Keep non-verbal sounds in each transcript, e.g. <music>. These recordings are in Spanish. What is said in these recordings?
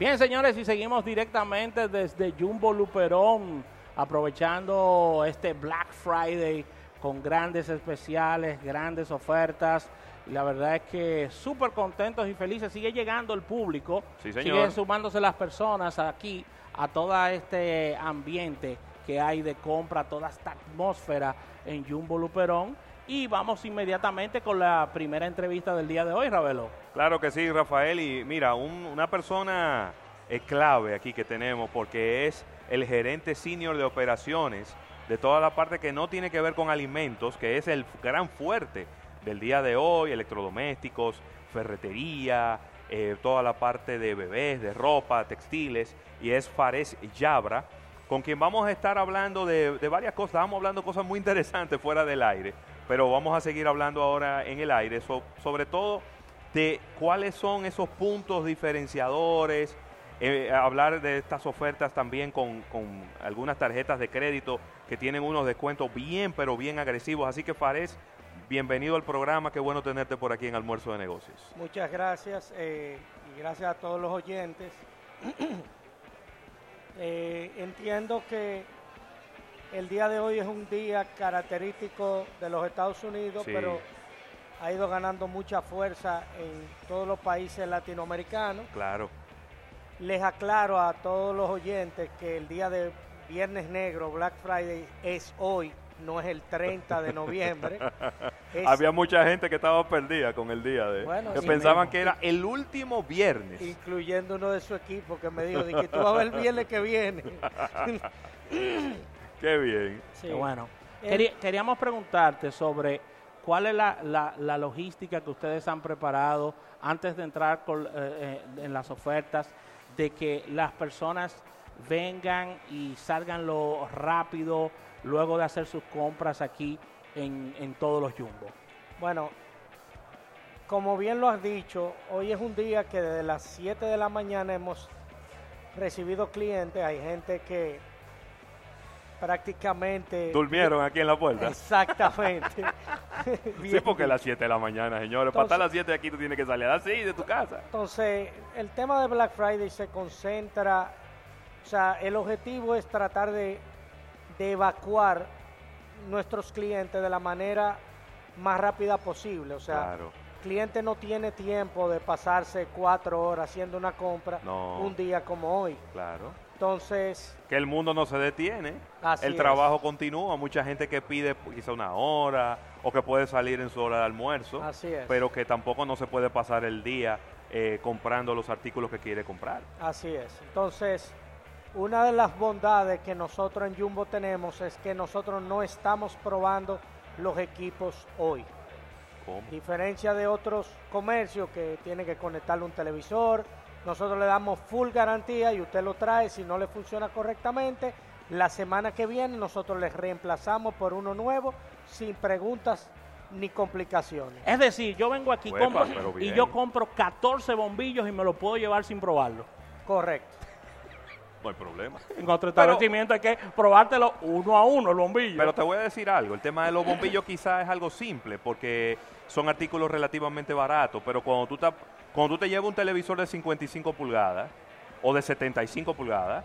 Bien, señores, y seguimos directamente desde Jumbo Luperón, aprovechando este Black Friday con grandes especiales, grandes ofertas. Y la verdad es que súper contentos y felices. Sigue llegando el público, Sí, sigue señor. sumándose las personas aquí a todo este ambiente que hay de compra, toda esta atmósfera en Jumbo Luperón. Y vamos inmediatamente con la primera entrevista del día de hoy, Ravelo. Claro que sí, Rafael. Y mira, un- una persona eh, clave aquí que tenemos porque es el gerente senior de operaciones de toda la parte que no tiene que ver con alimentos, que es el gran fuerte del día de hoy, electrodomésticos, ferretería, eh, toda la parte de bebés, de ropa, textiles, y es Fares Yabra, con quien vamos a estar hablando de, de varias cosas. Estábamos hablando cosas muy interesantes fuera del aire, pero vamos a seguir hablando ahora en el aire, so- sobre todo de cuáles son esos puntos diferenciadores, eh, hablar de estas ofertas también con, con algunas tarjetas de crédito que tienen unos descuentos bien, pero bien agresivos. Así que Fares, bienvenido al programa, qué bueno tenerte por aquí en Almuerzo de Negocios. Muchas gracias eh, y gracias a todos los oyentes. <clears throat> Eh, entiendo que el día de hoy es un día característico de los Estados Unidos, Sí. pero ha ido ganando mucha fuerza en todos los países latinoamericanos. Claro, Les aclaro a todos los oyentes que el día de Viernes Negro, Black Friday, es hoy, no es el 30 de noviembre. <laughs> Es- había mucha gente que estaba perdida con el día de... Bueno, que sí pensaban que era el último viernes. incluyendo uno de su equipo que me dijo, de que tú vas a ver el viernes que viene. <laughs> Qué bien. Sí. Qué bueno. Eh, Quería- queríamos preguntarte sobre cuál es la, la- la logística que ustedes han preparado antes de entrar con, eh, eh, en las ofertas, de que las personas vengan y salgan lo rápido luego de hacer sus compras aquí en, en todos los Jumbo. Bueno, como bien lo has dicho, hoy es un día que desde las 7 de la mañana hemos recibido clientes. Hay gente que prácticamente... Durmieron aquí en la puerta. Exactamente. <laughs> Sí, porque a las 7 de la mañana, señores. Para estar a las Entonces- 7 de aquí tú tienes que salir a las 6 de tu casa. Entonces, el tema de Black Friday se concentra, o sea, el objetivo es tratar de, de evacuar nuestros clientes de la manera más rápida posible. O sea, Claro. el cliente no tiene tiempo de pasarse cuatro horas haciendo una compra No. un día como hoy. Claro. Entonces, Que el mundo no se detiene. Así el es. trabajo continúa. Mucha gente que pide quizá una hora o que puede salir en su hora de almuerzo. Así es. Pero que tampoco no se puede pasar el día eh, comprando los artículos que quiere comprar. Así es. Entonces, una de las bondades que nosotros en Jumbo tenemos es que nosotros no estamos probando los equipos hoy. ¿Cómo? Diferencia de otros comercios que tienen que conectarle un televisor, nosotros le damos full garantía y usted lo trae. Si no le funciona correctamente, la semana que viene nosotros le reemplazamos por uno nuevo sin preguntas ni complicaciones. Es decir, yo vengo aquí Uepa, compro, pero y yo compro 14 bombillos y me los puedo llevar sin probarlo. Correcto. No hay problema. En otro establecimiento hay que probártelo uno a uno, el bombillo. Pero te voy a decir algo, el tema de los bombillos quizás es algo simple porque son artículos relativamente baratos, pero cuando tú, te, cuando tú te llevas un televisor de 55 pulgadas o de 75 pulgadas,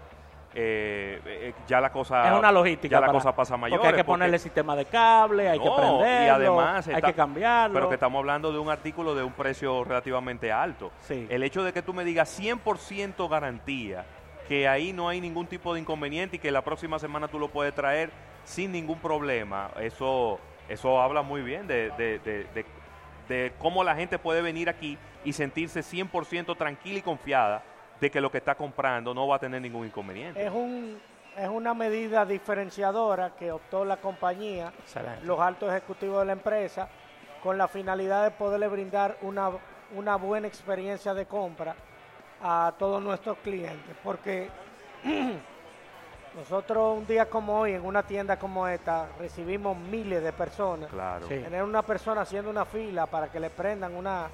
eh, eh, ya la cosa es una logística. ya la para- cosa pasa mayor. Porque hay que ponerle sistema de cable, hay que prenderlo, y además hay que cambiarlo. Pero que estamos hablando de un artículo de un precio relativamente alto. Sí. El hecho de que tú me digas 100% garantía, que ahí no hay ningún tipo de inconveniente y que la próxima semana tú lo puedes traer sin ningún problema, eso, eso habla muy bien de, de- de- de- de cómo la gente puede venir aquí y sentirse 100% tranquila y confiada de que lo que está comprando no va a tener ningún inconveniente. Es, un, es una medida diferenciadora que optó la compañía, Excelente. los altos ejecutivos de la empresa, con la finalidad de poderle brindar una, una buena experiencia de compra a todos nuestros clientes. Porque <clears throat> nosotros un día como hoy, en una tienda como esta, recibimos miles de personas. Claro. Sí. Tener una persona haciendo una fila para que le prendan una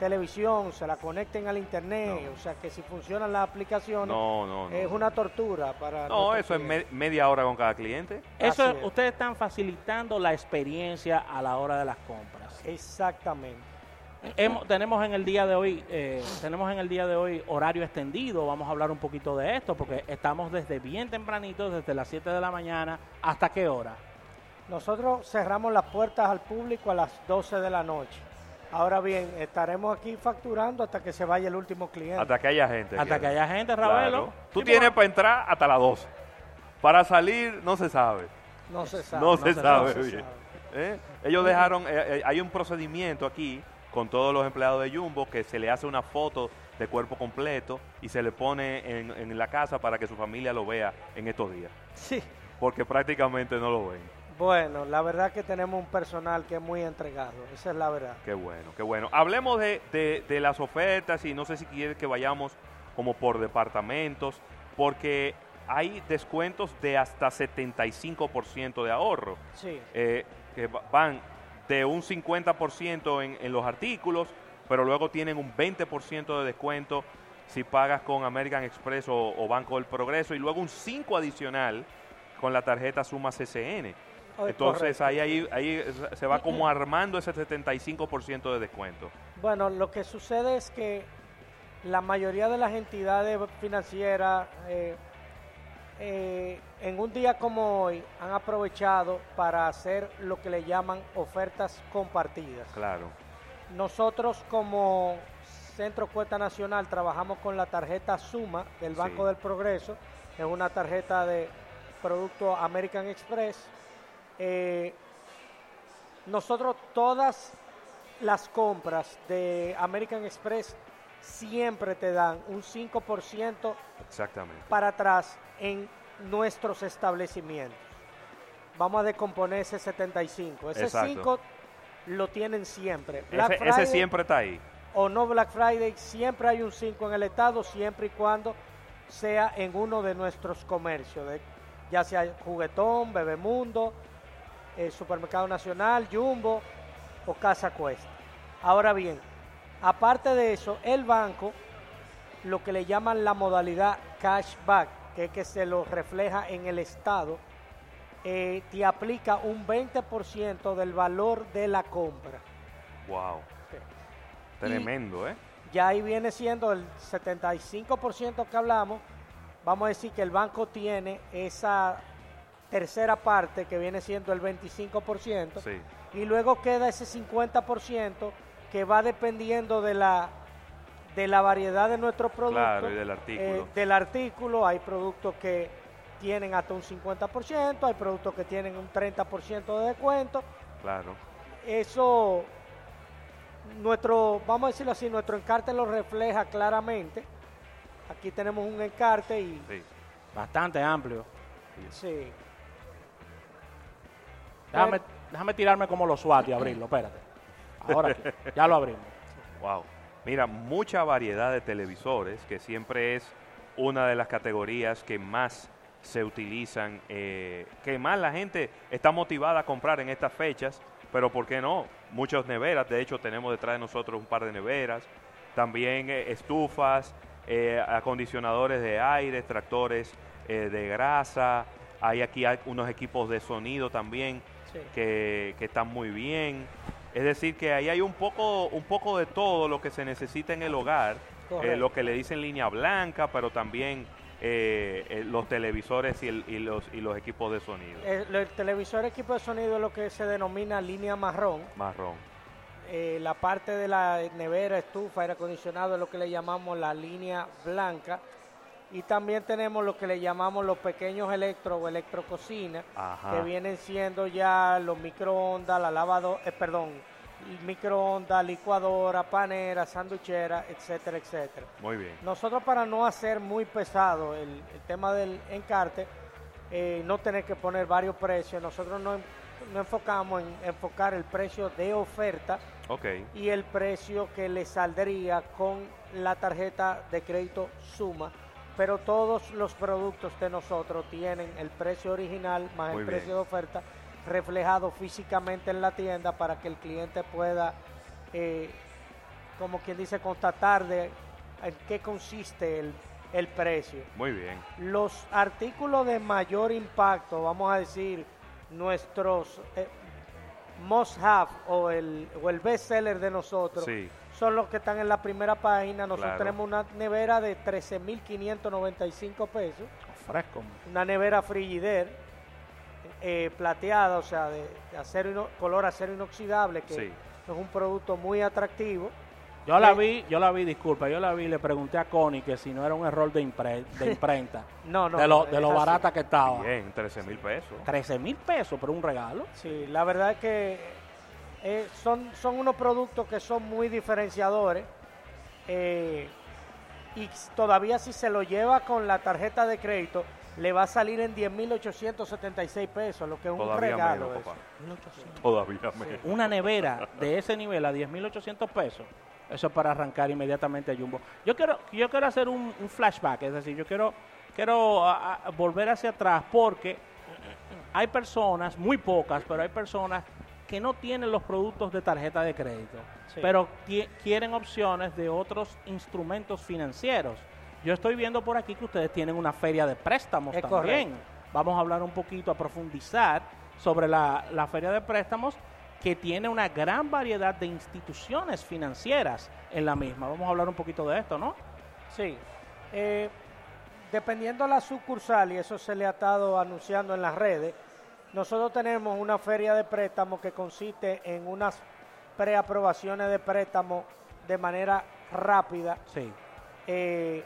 televisión, se la conecten al internet, No. o sea que si funcionan las aplicaciones, No, no, no. es una tortura para... No, eso es me- media hora con cada cliente. Eso es. ustedes están facilitando la experiencia a la hora de las compras. Exactamente. hemos- tenemos en el día de hoy, eh, tenemos en el día de hoy horario extendido. Vamos a hablar un poquito de esto porque estamos desde bien tempranito, desde las 7 de la mañana. ¿Hasta qué hora? Nosotros cerramos las puertas al público a las 12 de la noche. Ahora bien, estaremos aquí facturando hasta que se vaya el último cliente. Hasta que haya gente. Hasta que haya gente, Ravelo. Claro. Tú tienes para entrar hasta las 12. Para salir, no se sabe. No se sabe. No, se, se sabe sabe. bien. ¿Eh? Ellos dejaron, eh, eh, hay un procedimiento aquí con todos los empleados de Jumbo que se le hace una foto de cuerpo completo y se le pone en, en la casa para que su familia lo vea en estos días. Sí. Porque prácticamente no lo ven. Bueno, la verdad que tenemos un personal que es muy entregado. Esa es la verdad. Qué bueno, qué bueno. Hablemos de, de- de las ofertas y no sé si quiere que vayamos como por departamentos, porque hay descuentos de hasta 75% de ahorro. Sí. eh, que va- van de un 50% en, en los artículos, pero luego tienen un 20% de descuento si pagas con American Express o, o Banco del Progreso y luego un 5 adicional con la tarjeta Suma CCN. Es Entonces correcto. ahí, ahí, ahí se va como armando ese 75% de descuento. Bueno, lo que sucede es que la mayoría de las entidades financieras eh, eh, en un día como hoy han aprovechado para hacer lo que le llaman ofertas compartidas. Claro, Nosotros como Centro Cuesta Nacional trabajamos con la tarjeta Suma del Banco Sí. del Progreso, es una tarjeta de producto American Express. Eh, nosotros todas las compras de American Express siempre te dan un 5% exactamente. para atrás en nuestros establecimientos. Vamos a decomponer ese 75. Ese Exacto. 5 lo tienen siempre. Black Ese, ese Friday siempre está ahí. o no Black Friday, siempre hay un 5 en el estado, siempre y cuando sea en uno de nuestros comercios, de- ya sea Juguetón, Bebemundo, eh, Supermercado Nacional, Jumbo o Casa Cuesta. Ahora bien, aparte de eso, el banco, lo que le llaman la modalidad cashback, que es que se lo refleja en el estado, eh, te aplica un 20% del valor de la compra. Wow. Tremendo, ¿eh? ya ahí viene siendo el 75% que hablamos. Vamos a decir que el banco tiene esa tercera parte que viene siendo el 25%. Sí. Y luego queda ese 50% que va dependiendo de la, de la variedad de nuestro producto. Claro, y del artículo. Eh, del artículo. Hay productos que tienen hasta un 50%, hay productos que tienen un 30% de descuento Claro. eso nuestro, vamos a decirlo así, nuestro encarte lo refleja claramente. Aquí tenemos un encarte y Sí. Bastante amplio. sí, Déjame, déjame tirarme como los SWAT y abrirlo, espérate. Ahora sí, ya lo abrimos. Wow. Mira, mucha variedad de televisores, que siempre es una de las categorías que más se utilizan, eh, que más la gente está motivada a comprar en estas fechas, pero ¿por qué no? Muchas neveras, de hecho tenemos detrás de nosotros un par de neveras, también eh, estufas, eh, acondicionadores de aire, extractores eh, de grasa, hay aquí hay unos equipos de sonido también sí. que, que están muy bien. Es decir, que ahí hay un poco, un poco de todo lo que se necesita en el hogar, eh, lo que le dicen línea blanca, pero también eh, eh, los televisores y, el- y los, y los equipos de sonido. El, el televisor equipo de sonido es lo que se denomina línea marrón. Marrón. La parte de la nevera, estufa, aire acondicionado es lo que le llamamos la línea blanca. Y también tenemos lo que le llamamos los pequeños electro o electrococina, Ajá. que vienen siendo ya los microondas, la lavadora, eh, perdón, microondas, licuadora, panera, sanduchera, etcétera, etcétera. Muy bien. Nosotros para no hacer muy pesado el, el tema del encarte, eh, no tener que poner varios precios, nosotros no, no enfocamos en enfocar el precio de oferta y el precio que le saldría con la tarjeta de crédito suma, pero todos los productos de nosotros tienen el precio original más Muy el bien. precio de oferta reflejado físicamente en la tienda para que el cliente pueda, eh, como quien dice, constatar de en qué consiste el, el precio. Muy bien. Los artículos de mayor impacto, vamos a decir, nuestros eh, must have o el, o el best seller de nosotros, Sí. Son los que están en la primera página. Nosotros Claro. tenemos una nevera de 13.595 pesos, Fresco. una nevera Frigidaire eh, plateada, o sea, de, de acero ino- color acero inoxidable, que Sí. es un producto muy atractivo. Yo la Eh, vi, yo la vi, disculpa, yo la vi, le pregunté a Connie que si no era un error de, impre- de <laughs> imprenta, No, no. de lo, de lo así. barata que estaba. Bien, 13 mil pesos. 13 mil pesos por un regalo. Sí, la verdad es que eh, son, son unos productos que son muy diferenciadores eh, y todavía si se lo lleva con la tarjeta de crédito le va a salir en 10.876 pesos, lo que es un regalo. menos, eso. papá. Todavía menos. Una nevera de ese nivel a 10.800 pesos, eso es para arrancar inmediatamente a Jumbo. Yo quiero, yo quiero hacer un, un flashback, es decir, yo quiero, quiero a- a volver hacia atrás porque hay personas, muy pocas, pero hay personas que no tienen los productos de tarjeta de crédito, Sí. pero quieren opciones de otros instrumentos financieros. Yo estoy viendo por aquí que ustedes tienen una feria de préstamos Es también. correcto. Vamos a hablar un poquito, a profundizar sobre la, la feria de préstamos que tiene una gran variedad de instituciones financieras en la misma. Vamos a hablar un poquito de esto, ¿no? Sí. Eh, dependiendo de la sucursal, y eso se le ha estado anunciando en las redes, nosotros tenemos una feria de préstamo que consiste en unas preaprobaciones de préstamo de manera rápida Sí. eh,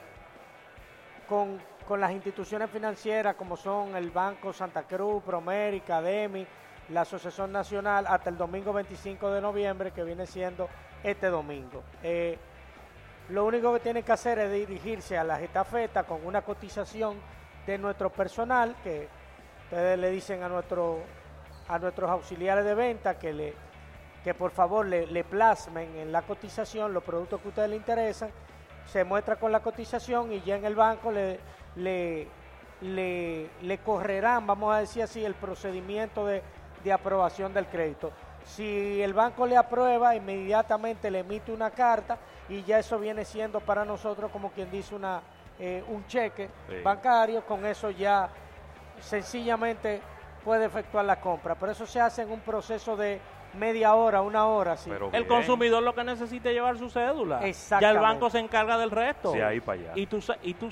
con, con las instituciones financieras como son el Banco Santa Cruz, Promérica, DEMI, la Asociación Nacional hasta el domingo 25 de noviembre que viene siendo este domingo. Eh, lo único que tiene que hacer es dirigirse a la Getafeta con una cotización de nuestro personal que ustedes le dicen a nuestro a nuestros auxiliares de venta que le que por favor le, le plasmen en la cotización los productos que a ustedes le interesan, se muestra con la cotización y ya en el banco le, le, le, le correrán, vamos a decir así, el procedimiento de, de aprobación del crédito. Si el banco le aprueba, inmediatamente le emite una carta y ya eso viene siendo para nosotros como quien dice una, eh, un cheque Sí. bancario, con eso ya sencillamente puede efectuar la compra. Pero eso se hace en un proceso de media hora, una hora. Sí. Pero El consumidor lo que necesita es llevar su cédula. Ya el banco se encarga del resto. Sí, ahí para allá. Y tú, y tú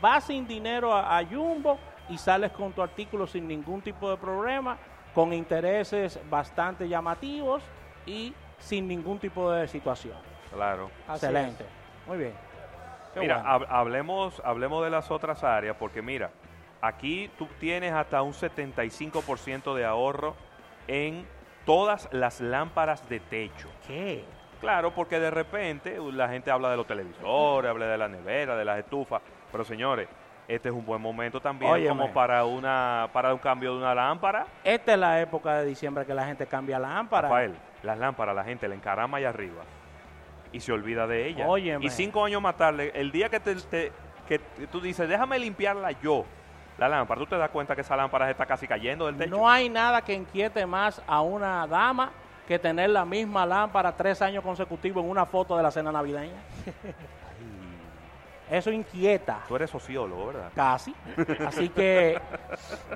vas sin dinero a, a Jumbo y sales con tu artículo sin ningún tipo de problema, con intereses bastante llamativos y sin ningún tipo de situación. Claro. Así Excelente. Muy bien. Qué Mira, bueno. hablemos, hablemos de las otras áreas, porque mira, aquí tú tienes hasta un 75% de ahorro en todas las lámparas de techo. ¿Qué? Claro, porque de repente uh, la gente habla de los televisores, habla de la nevera, de las estufas, pero señores, este es un buen momento también Óyeme. como para una para un cambio de una lámpara. Esta es la época de diciembre que la gente cambia lámpara. Rafael, las lámparas la gente le encarama allá arriba y se olvida de ella. Óyeme. Y cinco años más tarde, el día que, te, te- que tú dices, déjame limpiarla yo, la lámpara, tú te das cuenta que esa lámpara se está casi cayendo del techo. No hay nada que inquiete más a una dama que tener la misma lámpara tres años consecutivos en una foto de la cena navideña. Eso inquieta. Tú eres sociólogo, ¿verdad? Casi. Así que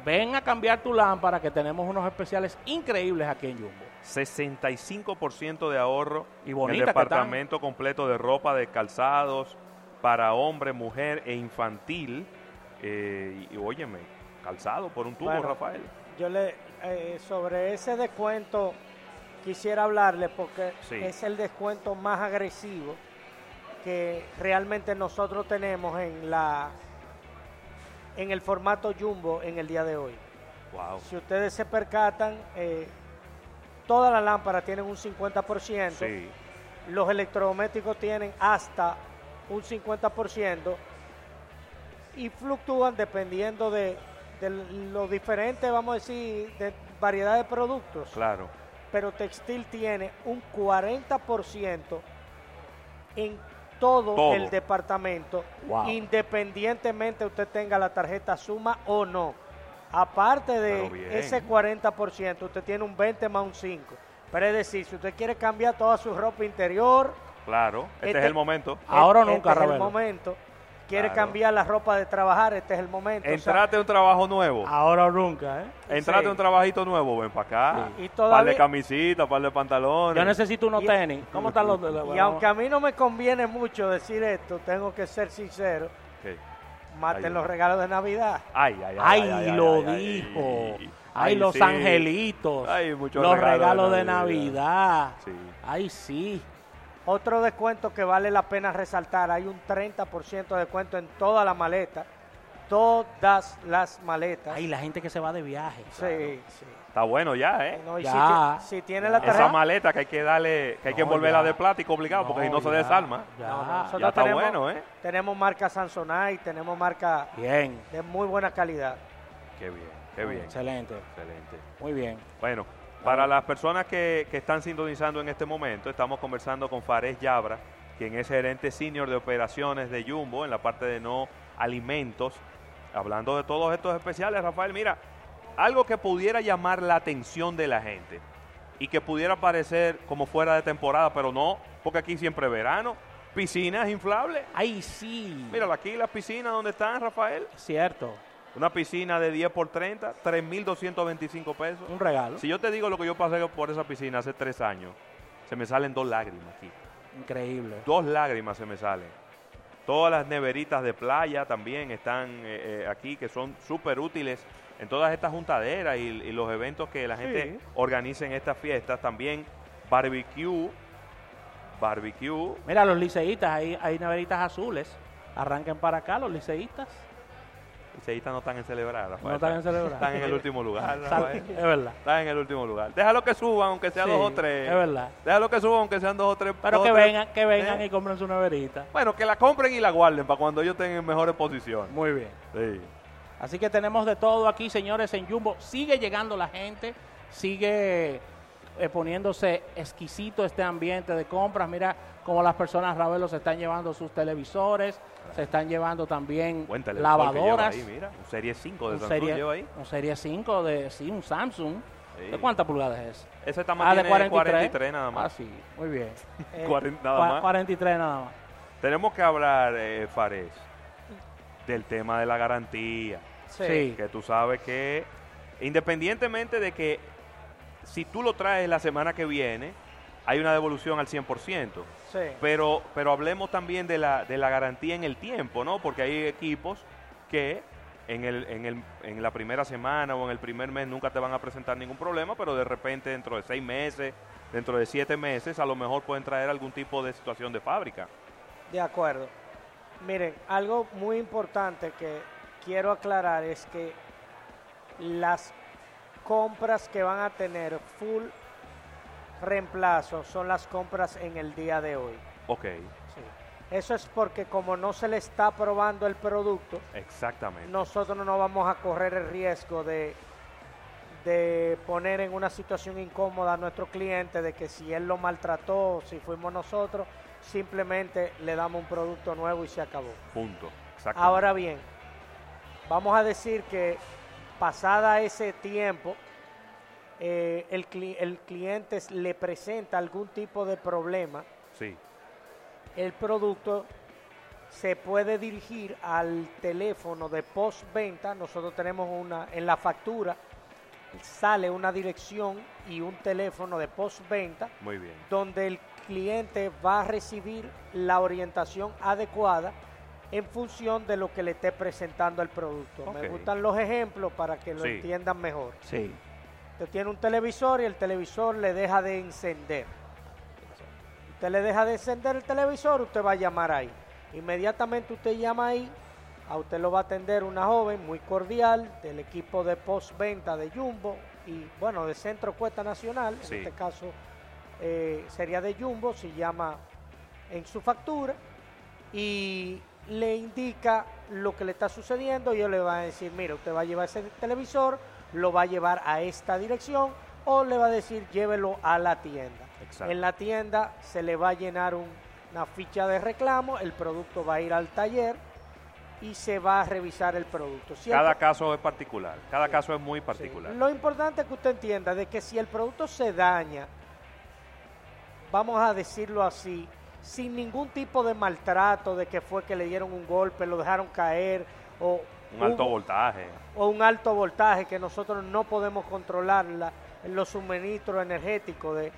ven a cambiar tu lámpara que tenemos unos especiales increíbles aquí en Jumbo. 65% de ahorro Y en el departamento completo de ropa, de calzados para hombre, mujer e infantil. Eh, y, y óyeme, calzado por un tubo, Bueno, Rafael. Yo le eh, sobre ese descuento quisiera hablarle porque Sí. es el descuento más agresivo que realmente nosotros tenemos en la en el formato jumbo en el día de hoy. Wow. Si ustedes se percatan, eh, todas las lámparas tienen un 50%, Sí, los electrodomésticos tienen hasta un 50% y fluctúan dependiendo de, de lo diferente, vamos a decir, de variedad de productos. claro. Pero textil tiene un 40% en todo, Todo. el departamento, Wow. independientemente usted tenga la tarjeta suma o no. Aparte de ese 40%, usted tiene un 20 más un 5. Pero es decir, si usted quiere cambiar toda su ropa interior, Claro, este, Este- es el momento. Ahora o este nunca, es el momento quiere Claro. cambiar la ropa de trabajar, este es el momento. o sea, Entrate a un trabajo nuevo. Ahora o nunca, ¿eh? Entrate sí. a un trabajito nuevo, ven para acá. Y Par todavía- de camisitas, par de pantalones. Yo necesito unos Y- tenis. ¿Cómo están los de y aunque a mí no me conviene mucho decir esto, tengo que ser sincero, Ok. maten Ay, los regalos de Navidad. Ay, ay, ay. Ay, lo dijo. ay. Ay, Ay, los sí. angelitos. Ay, muchos los regalos de regalos de Navidad. Navidad. Sí. Ay, sí. Otro descuento que vale la pena resaltar, hay un 30% de descuento en toda la maleta, todas las maletas. Ay, la gente que se va de viaje. sí, sí. Está bueno ya, ¿eh? No, y Ya. Si, ti- si tiene la Esa tarjeta, maleta que hay que darle, que hay que No, envolverla ya. de plástico obligado, porque si no se desarma. Ya. No, no, nosotros Ya está tenemos- bueno, ¿eh? tenemos marca Samsonite, tenemos marca Bien. de muy buena calidad. Qué bien, qué bien. Excelente. Excelente. Muy bien. Bueno, para las personas que, que están sintonizando en este momento, estamos conversando con Fares Yabra, quien es gerente senior de operaciones de Jumbo en la parte de no alimentos. Hablando de todos estos especiales, Rafael, mira, algo que pudiera llamar la atención de la gente y que pudiera parecer como fuera de temporada, pero no, porque aquí siempre es verano. Piscinas inflables. Ay, sí. Mira, aquí las piscinas donde están, Rafael. Cierto. Una piscina de 10 por 30, 3.225 pesos. Un regalo. Si yo te digo lo que yo pasé por esa piscina hace tres años, se me salen dos lágrimas aquí. Increíble. Dos lágrimas se me salen. Todas las neveritas de playa también están eh, eh, aquí, que son súper útiles en todas estas juntaderas y, y los eventos que la gente organiza en estas fiestas. También barbecue, barbecue. Mira, los liceístas, hay, hay neveritas azules. Arranquen para acá los liceístas. Y seguitas no están en celebrar, Rafael. No están en celebrar. Están en el último lugar, Rafael. Es verdad. Están en el último lugar. Déjalo que suban, aunque sea Sí, dos o tres. Es verdad. Déjalo que suban, aunque sean dos o tres. Pero dos que tres- vengan, que vengan ¿Eh? y compren su neverita. Bueno, que la compren y la guarden para cuando ellos estén en mejores posiciones. Muy bien. Sí. Así que tenemos de todo aquí, señores, en Jumbo. Sigue llegando la gente, sigue eh, poniéndose exquisito este ambiente de compras. Mira cómo las personas, Ravelo, se están llevando sus televisores, se están llevando también lavadoras. ahí, mira. Un Serie 5 de un Samsung serie, lleva ahí. un serie 5 de sí, un Samsung. Sí. ¿De cuántas pulgadas es? Ese tamaño Ah, de tiene 43. 43 nada Ah, más. sí, muy bien. <laughs> Eh, 40 nada Cua- más. 43 nada más. Tenemos que hablar, eh, Fares, del tema de la garantía. Sí. Que tú sabes que, independientemente de que si tú lo traes la semana que viene, hay una devolución al 100%. Sí. Pero, pero hablemos también de la, de la garantía en el tiempo, ¿no? Porque hay equipos que en, el, en, el, en la primera semana o en el primer mes nunca te van a presentar ningún problema, pero de repente dentro de seis meses, dentro de siete meses, a lo mejor pueden traer algún tipo de situación de fábrica. De acuerdo. Miren, algo muy importante que quiero aclarar es que las compras que van a tener full reemplazo son las compras en el día de hoy. Ok, Sí. Eso es porque como no se le está probando el producto, exactamente. nosotros no vamos a correr el riesgo de, de poner en una situación incómoda a nuestro cliente de que si él lo maltrató, si fuimos nosotros, simplemente le damos un producto nuevo y se acabó. Punto. Ahora bien, vamos a decir que pasada ese tiempo, eh, el, cli- el cliente le presenta algún tipo de problema, Sí, el producto se puede dirigir al teléfono de postventa. Nosotros tenemos una, en la factura sale una dirección y un teléfono de postventa muy bien. donde el cliente va a recibir la orientación adecuada en función de lo que le esté presentando el producto. Me gustan los ejemplos para que lo Sí. entiendan mejor. Sí. Usted tiene un televisor y el televisor le deja de encender. Usted le deja de encender el televisor, usted va a llamar ahí. Inmediatamente usted llama ahí, a usted lo va a atender una joven muy cordial del equipo de postventa de Jumbo y bueno, de Centro Cuesta Nacional, Sí. en este caso eh, sería de Jumbo, se llama en su factura y le indica lo que le está sucediendo y ellos le van a decir, mira, usted va a llevar ese televisor, lo va a llevar a esta dirección o le va a decir, llévelo a la tienda. Exacto. En la tienda se le va a llenar un- una ficha de reclamo, el producto va a ir al taller y se va a revisar el producto. Cada caso es particular. Cada caso es muy particular. Sí. Lo importante es que usted entienda de que si el producto se daña, vamos a decirlo así, sin ningún tipo de maltrato, de que fue que le dieron un golpe, lo dejaron caer o Un alto voltaje. o un alto voltaje que nosotros no podemos controlar la- los suministros energéticos de-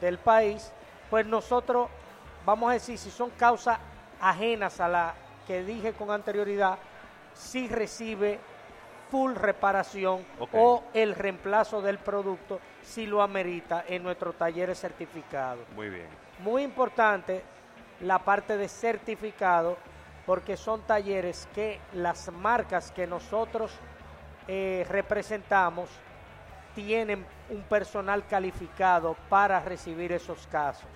del país, pues nosotros, vamos a decir, si son causas ajenas a la que dije con anterioridad, sí recibe full reparación o el reemplazo del producto si lo amerita en nuestros talleres certificados. Muy bien. Muy importante la parte de certificado porque son talleres que las marcas que nosotros eh, representamos tienen un personal calificado para recibir esos casos.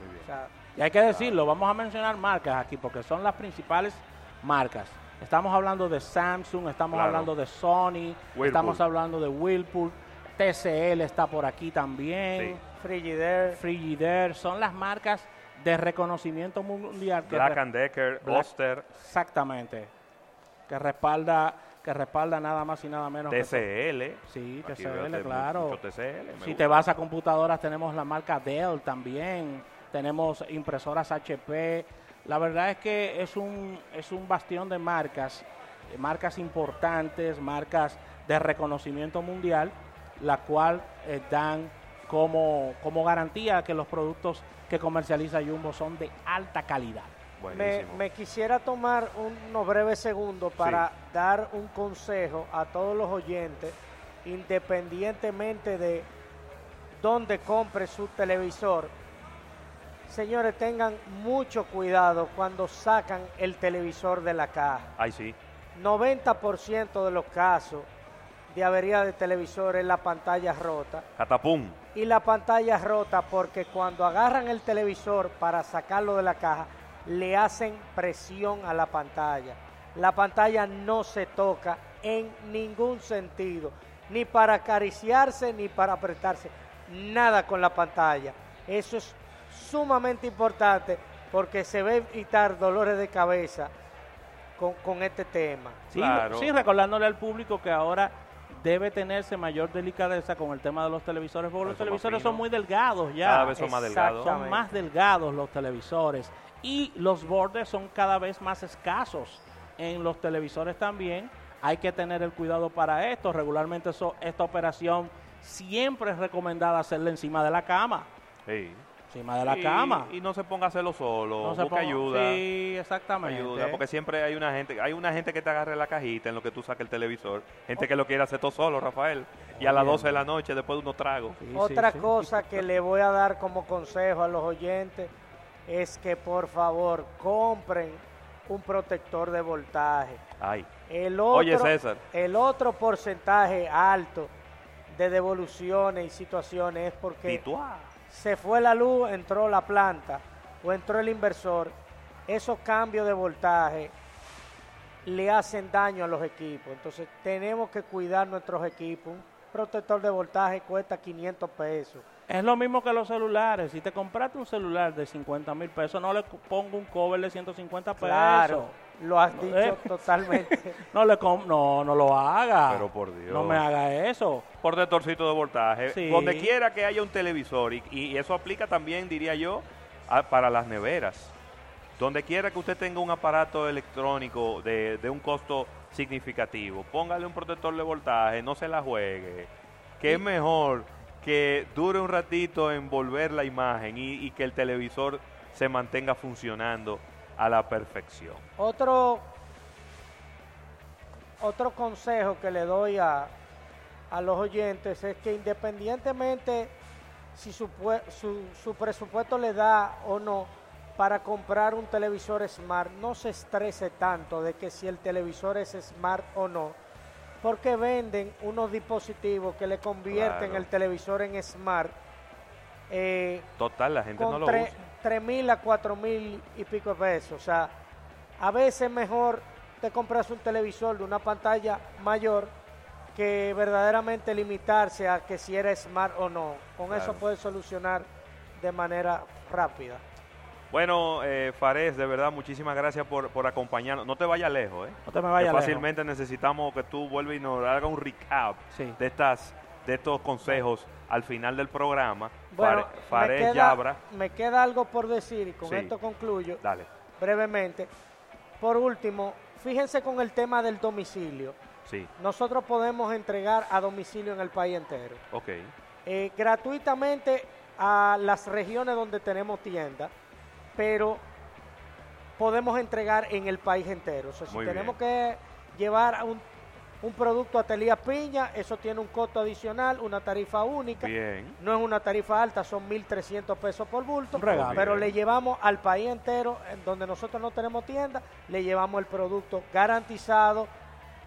Muy bien. O sea, Y hay que decirlo, vamos a mencionar marcas aquí porque son las principales marcas. Estamos hablando de Samsung, estamos Claro. hablando de Sony, Whirlpool. estamos hablando de Whirlpool, TCL está por aquí también, Frigidaire, Frigidaire, son las marcas de reconocimiento mundial que Black and Decker, Black- Oster, exactamente que respalda que respalda nada más y nada menos que TCL. Sí, Aquí TCL, claro. mucho TCL, me Si gusta. te vas a computadoras, tenemos la marca Dell también, tenemos impresoras HP. La verdad es que es un, es un bastión de marcas, eh, marcas importantes, marcas de reconocimiento mundial, la cual eh, dan como, como garantía que los productos que comercializa Jumbo son de alta calidad. me, quisiera tomar unos breves segundos para dar un consejo a todos los oyentes, independientemente de dónde compre su televisor. Señores, tengan mucho cuidado cuando sacan el televisor de la caja. Ay, sí. 90% de los casos de avería de televisor es la pantalla rota. Catapum. Y la pantalla rota porque cuando agarran el televisor para sacarlo de la caja, le hacen presión a la pantalla. La pantalla no se toca en ningún sentido, ni para acariciarse ni para apretarse, nada con la pantalla. Eso es sumamente importante porque se va a evitar dolores de cabeza con, con este tema. Sí, Claro. sí, recordándole al público que ahora debe tenerse mayor delicadeza con el tema de los televisores, porque los televisores son muy delgados ya. Cada vez son más delgados. Son más delgados los televisores y los bordes son cada vez más escasos en los televisores también. Hay que tener el cuidado para esto. Regularmente eso- esta operación siempre es recomendada hacerla encima de la cama. Sí. Encima de la y, cama. Y no se ponga a hacerlo solo. No se busca ponga- ayuda. Sí, exactamente. Ayuda, porque siempre hay una gente, hay una gente que te agarre la cajita en lo que tú sacas el televisor, gente que lo quiere hacer todo solo, Rafael, y a las Bien. 12 de la noche después de unos tragos. Sí, Otra sí. cosa que le voy a dar como consejo a los oyentes es que por favor compren un protector de voltaje. Ay, El otro, Oye, César. el otro porcentaje alto de devoluciones y situaciones es porque tituá. Se fue la luz, entró la planta o entró el inversor. Esos cambios de voltaje le hacen daño a los equipos. Entonces tenemos que cuidar nuestros equipos. Un protector de voltaje cuesta 500 pesos. Es lo mismo que los celulares. Si te compraste un celular de 50 mil pesos, no le pongo un cover de 150 pesos. Claro, lo has dicho Eh. totalmente. <laughs> No, le com- no, no lo haga. Pero por Dios. No me haga eso. Protectorcito de voltaje. Sí. Donde quiera que haya un televisor, y, y eso aplica también, diría yo, a- para las neveras. Donde quiera que usted tenga un aparato electrónico de, de un costo significativo, póngale un protector de voltaje, no se la juegue. Que es mejor que dure un ratito en volver la imagen y, y que el televisor se mantenga funcionando a la perfección. Otro, otro consejo que le doy a, a los oyentes es que independientemente si su, su, su presupuesto le da o no para comprar un televisor smart, no se estrese tanto de que si el televisor es smart o no, porque venden unos dispositivos que le convierten Claro. el televisor en smart. Eh, Total, la gente no lo tre- usa. 3 mil a 4 mil y pico de pesos. O sea, a veces mejor te compras un televisor de una pantalla mayor que verdaderamente limitarse a que si eres smart o no. Con eso puedes solucionar de manera rápida. Bueno, eh, Fares, de verdad, muchísimas gracias por, por acompañarnos. No te vayas lejos, ¿eh? No te me vayas lejos. fácilmente necesitamos que tú vuelvas y nos haga un recap Sí. de estas de estos consejos al final del programa. Bueno, Fare- Fares me, queda, Yabra. me queda algo por decir y con Sí. esto concluyo Dale. brevemente. Por último, fíjense con el tema del domicilio. Sí, Nosotros podemos entregar a domicilio en el país entero. ok. eh, gratuitamente a las regiones donde tenemos tiendas, pero podemos entregar en el país entero. O sea, si Muy tenemos que llevar a un, un producto a Telía Piña, eso tiene un costo adicional, una tarifa única. Bien. No es una tarifa alta, son 1.300 pesos por bulto, regalo. pero le llevamos al país entero, en donde nosotros no tenemos tienda, le llevamos el producto garantizado,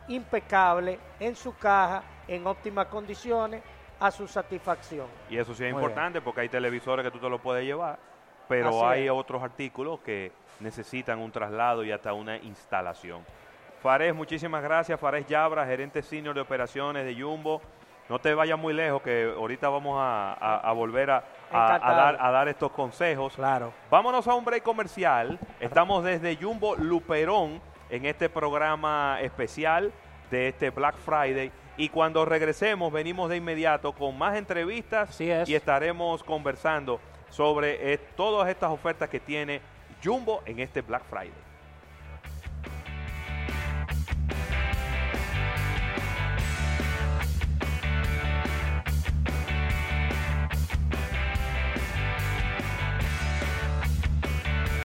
impecable, en su caja, en óptimas condiciones, a su satisfacción. Y eso sí es Muy importante porque hay televisores que tú te lo puedes llevar, pero Así hay es. otros artículos que necesitan un traslado y hasta una instalación. Fares, muchísimas gracias. Fares Yabra, gerente senior de operaciones de Jumbo. No te vayas muy lejos, que ahorita vamos a, a- a volver a, dar, a dar estos consejos. Claro. Vámonos a un break comercial. Estamos desde Jumbo Luperón en este programa especial de este Black Friday. Y cuando regresemos, venimos de inmediato con más entrevistas Así es. y estaremos conversando sobre eh, todas estas ofertas que tiene Jumbo en este Black Friday.